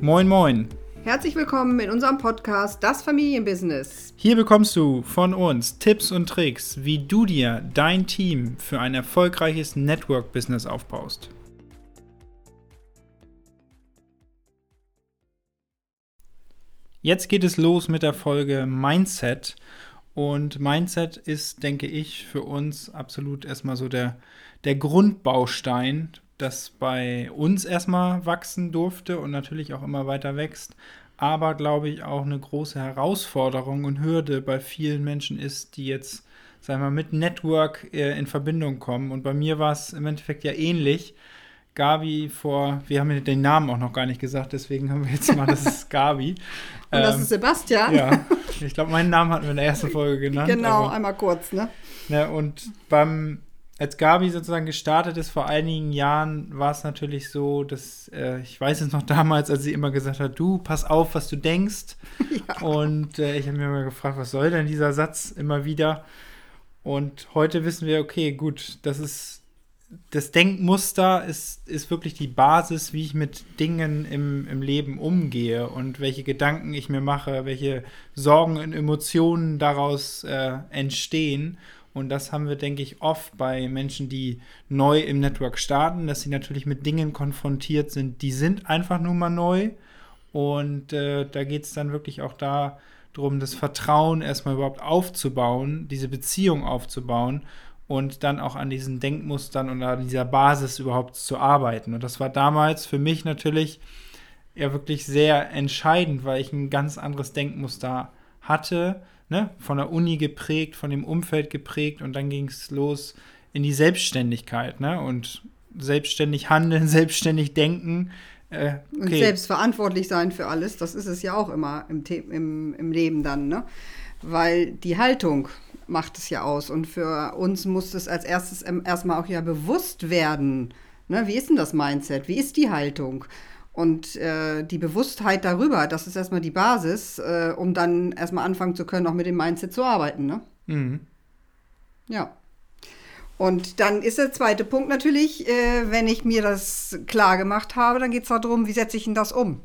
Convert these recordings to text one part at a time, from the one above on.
Moin, moin. Herzlich willkommen in unserem Podcast Das Familienbusiness. Hier bekommst du von uns Tipps und Tricks, wie du dir dein Team für ein erfolgreiches Network-Business aufbaust. Jetzt geht es los mit der Folge Mindset. Und Mindset ist, denke ich, für uns absolut erstmal so der, der Grundbaustein, das bei uns erstmal wachsen durfte und natürlich auch immer weiter wächst. Aber glaube ich auch eine große Herausforderung und Hürde bei vielen Menschen ist, die jetzt, sagen wir mal, mit Network äh, in Verbindung kommen. Und bei mir war es im Endeffekt ja ähnlich. Gabi vor, wir haben den Namen auch noch gar nicht gesagt, deswegen haben wir jetzt mal, das ist Gabi. Und das ähm, ist Sebastian. Ja, ich glaube, meinen Namen hatten wir in der ersten Folge genannt. Genau, aber, einmal kurz, ne? ne und beim, als Gabi sozusagen gestartet ist vor einigen Jahren, war es natürlich so, dass äh, ich weiß es noch damals, als sie immer gesagt hat, du, pass auf, was du denkst. Ja. Und äh, ich habe mir immer gefragt, was soll denn dieser Satz immer wieder? Und heute wissen wir, okay, gut, das ist das Denkmuster ist, ist wirklich die Basis, wie ich mit Dingen im, im Leben umgehe und welche Gedanken ich mir mache, welche Sorgen und Emotionen daraus äh, entstehen. Und das haben wir, denke ich, oft bei Menschen, die neu im Network starten, dass sie natürlich mit Dingen konfrontiert sind, die sind einfach nur mal neu. Und äh, da geht es dann wirklich auch darum, das Vertrauen erstmal überhaupt aufzubauen, diese Beziehung aufzubauen und dann auch an diesen Denkmustern und an dieser Basis überhaupt zu arbeiten. Und das war damals für mich natürlich ja wirklich sehr entscheidend, weil ich ein ganz anderes Denkmuster hatte, ne? von der Uni geprägt, von dem Umfeld geprägt und dann ging es los in die Selbstständigkeit ne? und selbstständig handeln, selbstständig denken. Äh, okay. Und selbst verantwortlich sein für alles, das ist es ja auch immer im, im, im Leben dann, ne? weil die Haltung macht es ja aus. Und für uns muss es als erstes erstmal auch ja bewusst werden. Ne? Wie ist denn das Mindset? Wie ist die Haltung? Und äh, die Bewusstheit darüber, das ist erstmal die Basis, äh, um dann erstmal anfangen zu können, auch mit dem Mindset zu arbeiten. Ne? Mhm. Ja. Und dann ist der zweite Punkt natürlich, äh, wenn ich mir das klar gemacht habe, dann geht es darum, wie setze ich denn das um?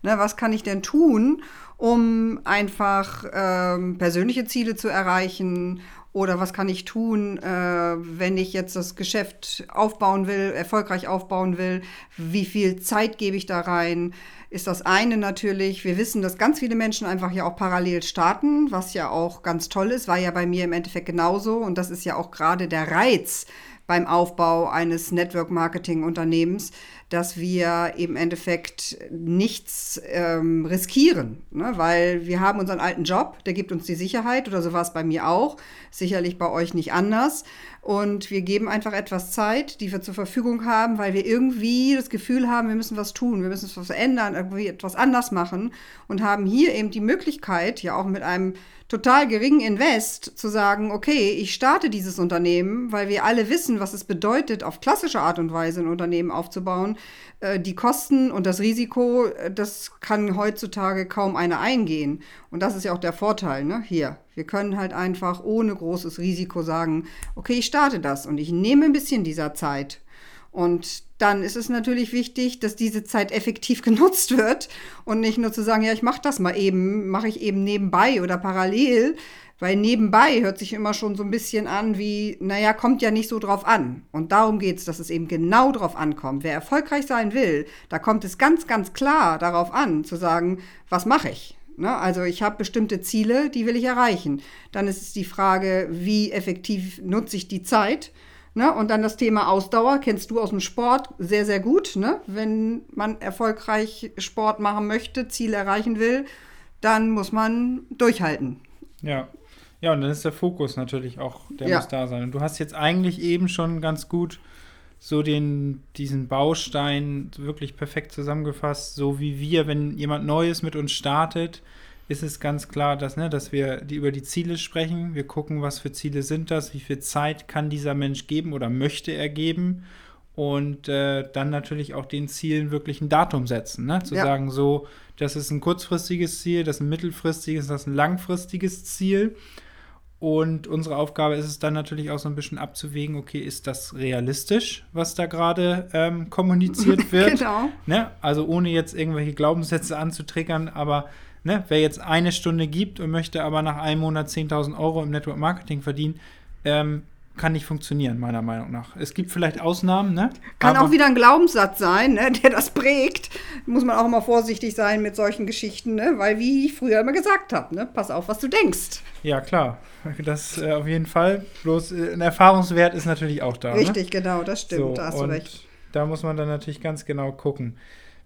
Ne, was kann ich denn tun, um einfach ähm, persönliche Ziele zu erreichen? Oder was kann ich tun, äh, wenn ich jetzt das Geschäft aufbauen will, erfolgreich aufbauen will? Wie viel Zeit gebe ich da rein? Ist das eine natürlich. Wir wissen, dass ganz viele Menschen einfach ja auch parallel starten, was ja auch ganz toll ist, war ja bei mir im Endeffekt genauso. Und das ist ja auch gerade der Reiz beim Aufbau eines Network-Marketing-Unternehmens, dass wir im Endeffekt nichts ähm, riskieren, ne? weil wir haben unseren alten Job, der gibt uns die Sicherheit oder so war es bei mir auch, sicherlich bei euch nicht anders. Und wir geben einfach etwas Zeit, die wir zur Verfügung haben, weil wir irgendwie das Gefühl haben, wir müssen was tun, wir müssen was verändern, irgendwie etwas anders machen und haben hier eben die Möglichkeit, ja auch mit einem total geringen Invest zu sagen, okay, ich starte dieses Unternehmen, weil wir alle wissen, was es bedeutet, auf klassische Art und Weise ein Unternehmen aufzubauen. Äh, die Kosten und das Risiko, äh, das kann heutzutage kaum einer eingehen. Und das ist ja auch der Vorteil, ne? Hier. Wir können halt einfach ohne großes Risiko sagen, okay, ich starte das und ich nehme ein bisschen dieser Zeit. Und dann ist es natürlich wichtig, dass diese Zeit effektiv genutzt wird und nicht nur zu sagen, ja, ich mache das mal eben, mache ich eben nebenbei oder parallel, weil nebenbei hört sich immer schon so ein bisschen an wie, naja, kommt ja nicht so drauf an. Und darum geht es, dass es eben genau drauf ankommt. Wer erfolgreich sein will, da kommt es ganz, ganz klar darauf an, zu sagen, was mache ich? Ne? Also ich habe bestimmte Ziele, die will ich erreichen. Dann ist es die Frage, wie effektiv nutze ich die Zeit? Ne? Und dann das Thema Ausdauer, kennst du aus dem Sport sehr, sehr gut. Ne? Wenn man erfolgreich Sport machen möchte, Ziel erreichen will, dann muss man durchhalten. Ja. Ja, und dann ist der Fokus natürlich auch, der ja. muss da sein. Und du hast jetzt eigentlich eben schon ganz gut so den, diesen Baustein wirklich perfekt zusammengefasst, so wie wir, wenn jemand Neues mit uns startet, ist es ganz klar, dass, ne, dass wir die, über die Ziele sprechen. Wir gucken, was für Ziele sind das, wie viel Zeit kann dieser Mensch geben oder möchte er geben. Und äh, dann natürlich auch den Zielen wirklich ein Datum setzen. Ne? Zu ja. sagen, so, das ist ein kurzfristiges Ziel, das ist ein mittelfristiges, das ist ein langfristiges Ziel. Und unsere Aufgabe ist es dann natürlich auch so ein bisschen abzuwägen, okay, ist das realistisch, was da gerade ähm, kommuniziert wird? genau. Ne? Also ohne jetzt irgendwelche Glaubenssätze anzutriggern, aber ne, wer jetzt eine Stunde gibt und möchte aber nach einem Monat 10.000 Euro im Network Marketing verdienen, ähm, kann nicht funktionieren, meiner Meinung nach. Es gibt vielleicht Ausnahmen, ne? Kann Aber auch wieder ein Glaubenssatz sein, ne, der das prägt. Muss man auch immer vorsichtig sein mit solchen Geschichten, ne? Weil, wie ich früher immer gesagt habe, ne? Pass auf, was du denkst. Ja, klar. Das äh, auf jeden Fall. Bloß äh, ein Erfahrungswert ist natürlich auch da. Ne? Richtig, ne? genau, das stimmt. So, da hast du recht. Da muss man dann natürlich ganz genau gucken.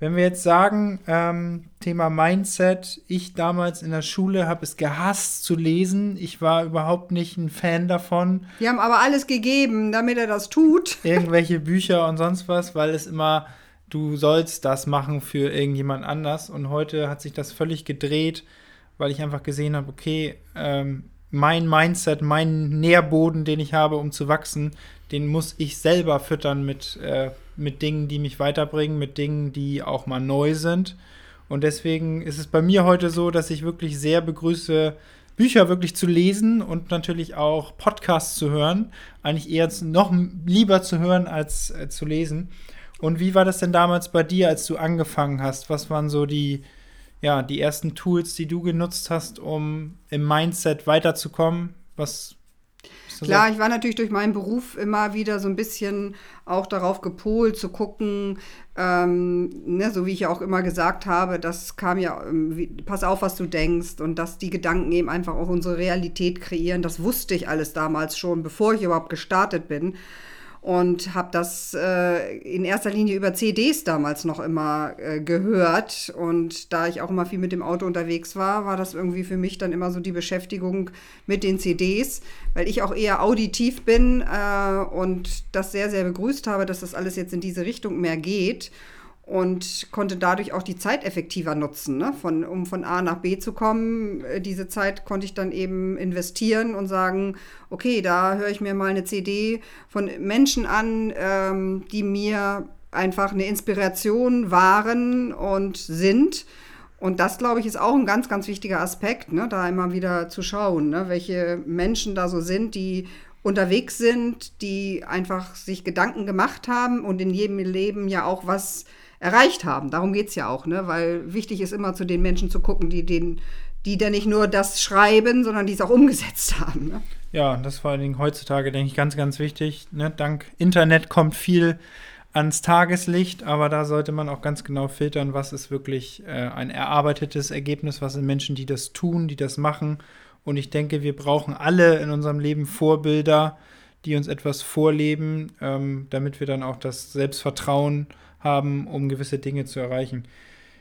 Wenn wir jetzt sagen, ähm, Thema Mindset, ich damals in der Schule habe es gehasst zu lesen. Ich war überhaupt nicht ein Fan davon. Die haben aber alles gegeben, damit er das tut. Irgendwelche Bücher und sonst was, weil es immer, du sollst das machen für irgendjemand anders. Und heute hat sich das völlig gedreht, weil ich einfach gesehen habe, okay, ähm, mein Mindset, mein Nährboden, den ich habe, um zu wachsen, den muss ich selber füttern mit, äh, mit Dingen, die mich weiterbringen, mit Dingen, die auch mal neu sind. Und deswegen ist es bei mir heute so, dass ich wirklich sehr begrüße, Bücher wirklich zu lesen und natürlich auch Podcasts zu hören. Eigentlich eher noch lieber zu hören als äh, zu lesen. Und wie war das denn damals bei dir, als du angefangen hast? Was waren so die, ja, die ersten Tools, die du genutzt hast, um im Mindset weiterzukommen? Was Klar, ich war natürlich durch meinen Beruf immer wieder so ein bisschen auch darauf gepolt, zu gucken, ähm, ne, so wie ich ja auch immer gesagt habe, das kam ja, ähm, wie, pass auf, was du denkst und dass die Gedanken eben einfach auch unsere Realität kreieren. Das wusste ich alles damals schon, bevor ich überhaupt gestartet bin und habe das äh, in erster Linie über CDs damals noch immer äh, gehört. Und da ich auch immer viel mit dem Auto unterwegs war, war das irgendwie für mich dann immer so die Beschäftigung mit den CDs, weil ich auch eher auditiv bin äh, und das sehr, sehr begrüßt habe, dass das alles jetzt in diese Richtung mehr geht und konnte dadurch auch die Zeit effektiver nutzen, ne? von, um von A nach B zu kommen. Äh, diese Zeit konnte ich dann eben investieren und sagen, okay, da höre ich mir mal eine CD von Menschen an, ähm, die mir einfach eine Inspiration waren und sind. Und das, glaube ich, ist auch ein ganz, ganz wichtiger Aspekt, ne? da immer wieder zu schauen, ne? welche Menschen da so sind, die unterwegs sind, die einfach sich Gedanken gemacht haben und in jedem Leben ja auch was erreicht haben. Darum geht es ja auch, ne? weil wichtig ist immer zu den Menschen zu gucken, die den die dann nicht nur das schreiben, sondern die es auch umgesetzt haben. Ne? Ja, das vor allen Dingen heutzutage, denke ich, ganz, ganz wichtig. Ne? Dank Internet kommt viel ans Tageslicht, aber da sollte man auch ganz genau filtern, was ist wirklich äh, ein erarbeitetes Ergebnis, was sind Menschen, die das tun, die das machen. Und ich denke, wir brauchen alle in unserem Leben Vorbilder, die uns etwas vorleben, ähm, damit wir dann auch das Selbstvertrauen haben, um gewisse Dinge zu erreichen.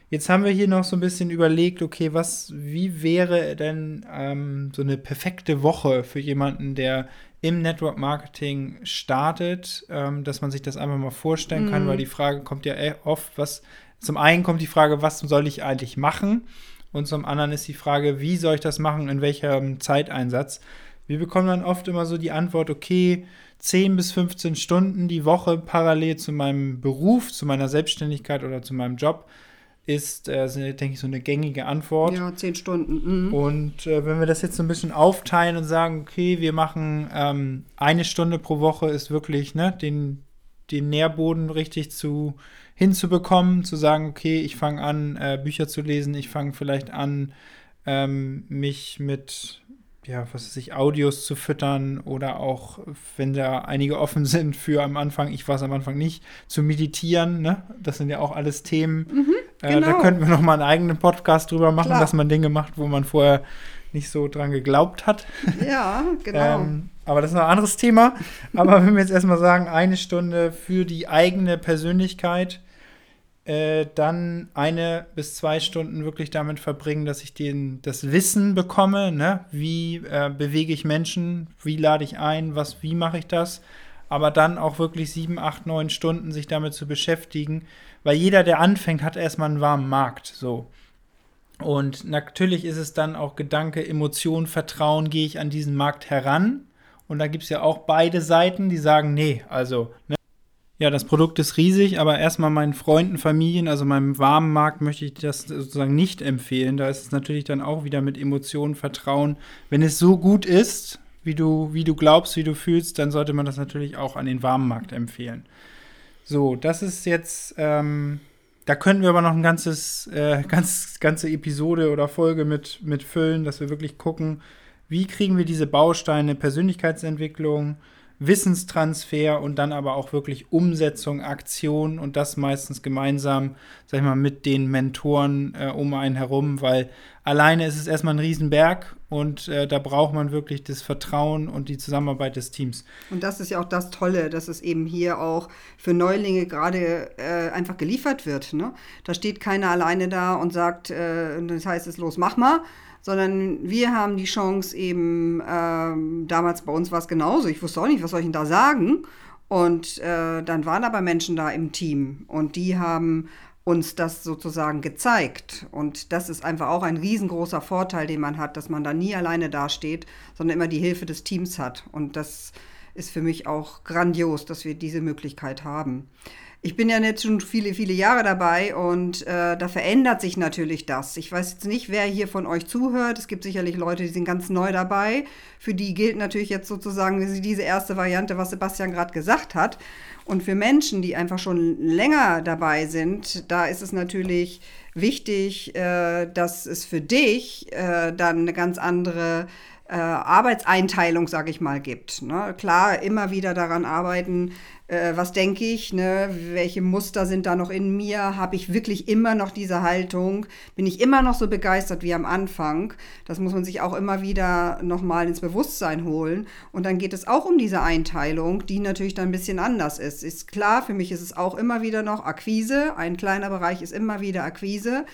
Jetzt haben wir hier noch so ein bisschen überlegt, okay, was, wie wäre denn ähm, so eine perfekte Woche für jemanden, der im Network Marketing startet, ähm, dass man sich das einfach mal vorstellen mhm. kann, weil die Frage kommt ja e-, oft, was, zum einen kommt die Frage, was soll ich eigentlich machen? Und zum anderen ist die Frage, wie soll ich das machen, in welchem Zeiteinsatz? Wir bekommen dann oft immer so die Antwort, okay, 10 bis 15 Stunden die Woche parallel zu meinem Beruf, zu meiner Selbstständigkeit oder zu meinem Job ist, äh, denke ich, so eine gängige Antwort. Ja, 10 Stunden. Mhm. Und äh, wenn wir das jetzt so ein bisschen aufteilen und sagen, okay, wir machen ähm, eine Stunde pro Woche, ist wirklich ne, den, den Nährboden richtig zu hinzubekommen, zu sagen, okay, ich fange an, äh, Bücher zu lesen, ich fange vielleicht an, ähm, mich mit ja, was weiß ich, Audios zu füttern oder auch, wenn da einige offen sind für am Anfang, ich war es am Anfang nicht, zu meditieren, ne? Das sind ja auch alles Themen. Mhm, genau. äh, da genau. könnten wir noch mal einen eigenen Podcast drüber machen, Klar. dass man Dinge macht, wo man vorher nicht so dran geglaubt hat. Ja, genau. ähm, aber das ist noch ein anderes Thema. Aber wenn wir jetzt erstmal sagen, eine Stunde für die eigene Persönlichkeit, äh, dann eine bis zwei Stunden wirklich damit verbringen, dass ich den, das Wissen bekomme, ne? wie äh, bewege ich Menschen, wie lade ich ein, was, wie mache ich das, aber dann auch wirklich sieben, acht, neun Stunden sich damit zu beschäftigen, weil jeder, der anfängt, hat erstmal einen warmen Markt, so. Und natürlich ist es dann auch Gedanke, Emotion, Vertrauen, gehe ich an diesen Markt heran. Und da gibt es ja auch beide Seiten, die sagen, nee, also, ne, Ja, das Produkt ist riesig, aber erstmal meinen Freunden, Familien, also meinem warmen Markt möchte ich das sozusagen nicht empfehlen. Da ist es natürlich dann auch wieder mit Emotionen, Vertrauen. Wenn es so gut ist, wie du, wie du glaubst, wie du fühlst, dann sollte man das natürlich auch an den warmen Markt empfehlen. So, das ist jetzt, ähm, da könnten wir aber noch ein ganzes, äh, ganz, ganze Episode oder Folge mit, mit füllen, dass wir wirklich gucken, wie kriegen wir diese Bausteine Persönlichkeitsentwicklung, Wissenstransfer und dann aber auch wirklich Umsetzung, Aktion und das meistens gemeinsam, sag ich mal, mit den Mentoren äh, um einen herum, weil alleine ist es erstmal ein Riesenberg und äh, da braucht man wirklich das Vertrauen und die Zusammenarbeit des Teams. Und das ist ja auch das Tolle, dass es eben hier auch für Neulinge gerade äh, einfach geliefert wird. Ne? Da steht keiner alleine da und sagt, äh, das heißt es los, mach mal sondern wir haben die Chance eben, ähm, damals bei uns war es genauso, ich wusste auch nicht, was soll ich denn da sagen. Und äh, dann waren aber Menschen da im Team und die haben uns das sozusagen gezeigt. Und das ist einfach auch ein riesengroßer Vorteil, den man hat, dass man da nie alleine dasteht, sondern immer die Hilfe des Teams hat. Und das ist für mich auch grandios, dass wir diese Möglichkeit haben ich bin ja jetzt schon viele, viele Jahre dabei und äh, da verändert sich natürlich das. Ich weiß jetzt nicht, wer hier von euch zuhört. Es gibt sicherlich Leute, die sind ganz neu dabei. Für die gilt natürlich jetzt sozusagen diese erste Variante, was Sebastian gerade gesagt hat. Und für Menschen, die einfach schon länger dabei sind, da ist es natürlich wichtig, äh, dass es für dich äh, dann eine ganz andere äh, Arbeitseinteilung, sage ich mal, gibt. Ne? Klar, immer wieder daran arbeiten, äh, was denke ich, ne? welche Muster sind da noch in mir, habe ich wirklich immer noch diese Haltung, bin ich immer noch so begeistert wie am Anfang. Das muss man sich auch immer wieder nochmal ins Bewusstsein holen. Und dann geht es auch um diese Einteilung, die natürlich dann ein bisschen anders ist. Ist klar, für mich ist es auch immer wieder noch Akquise, ein kleiner Bereich ist immer wieder Akquise.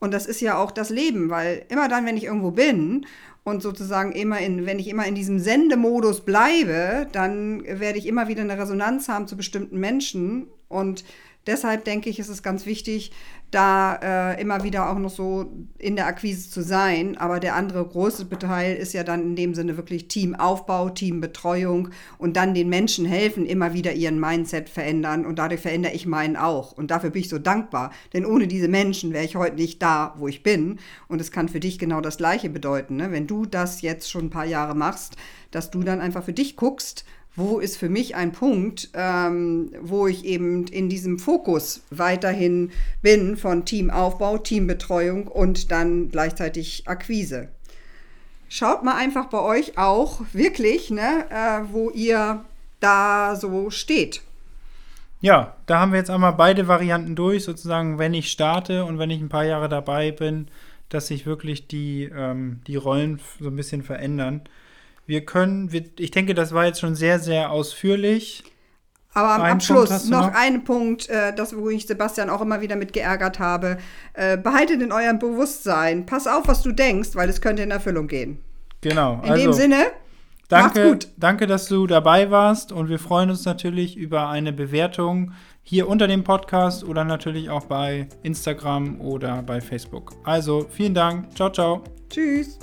Und das ist ja auch das Leben, weil immer dann, wenn ich irgendwo bin und sozusagen immer in, wenn ich immer in diesem Sendemodus bleibe, dann werde ich immer wieder eine Resonanz haben zu bestimmten Menschen. Und deshalb denke ich, ist es ganz wichtig, da äh, immer wieder auch noch so in der Akquise zu sein. Aber der andere große Teil ist ja dann in dem Sinne wirklich Teamaufbau, Teambetreuung und dann den Menschen helfen, immer wieder ihren Mindset verändern. Und dadurch verändere ich meinen auch. Und dafür bin ich so dankbar. Denn ohne diese Menschen wäre ich heute nicht da, wo ich bin. Und es kann für dich genau das Gleiche bedeuten. Ne? Wenn du das jetzt schon ein paar Jahre machst, dass du dann einfach für dich guckst, wo ist für mich ein Punkt, ähm, wo ich eben in diesem Fokus weiterhin bin von Teamaufbau, Teambetreuung und dann gleichzeitig Akquise. Schaut mal einfach bei euch auch wirklich, ne, äh, wo ihr da so steht. Ja, da haben wir jetzt einmal beide Varianten durch, sozusagen, wenn ich starte und wenn ich ein paar Jahre dabei bin, dass sich wirklich die, ähm, die Rollen so ein bisschen verändern. Wir können, wir, ich denke, das war jetzt schon sehr, sehr ausführlich. Aber am Einen Abschluss noch, noch ein Punkt, äh, das, wo ich Sebastian auch immer wieder mit geärgert habe. Äh, behaltet in eurem Bewusstsein. Pass auf, was du denkst, weil es könnte in Erfüllung gehen. Genau. In also, dem Sinne. Danke, danke, dass du dabei warst und wir freuen uns natürlich über eine Bewertung hier unter dem Podcast oder natürlich auch bei Instagram oder bei Facebook. Also vielen Dank. Ciao, ciao. Tschüss.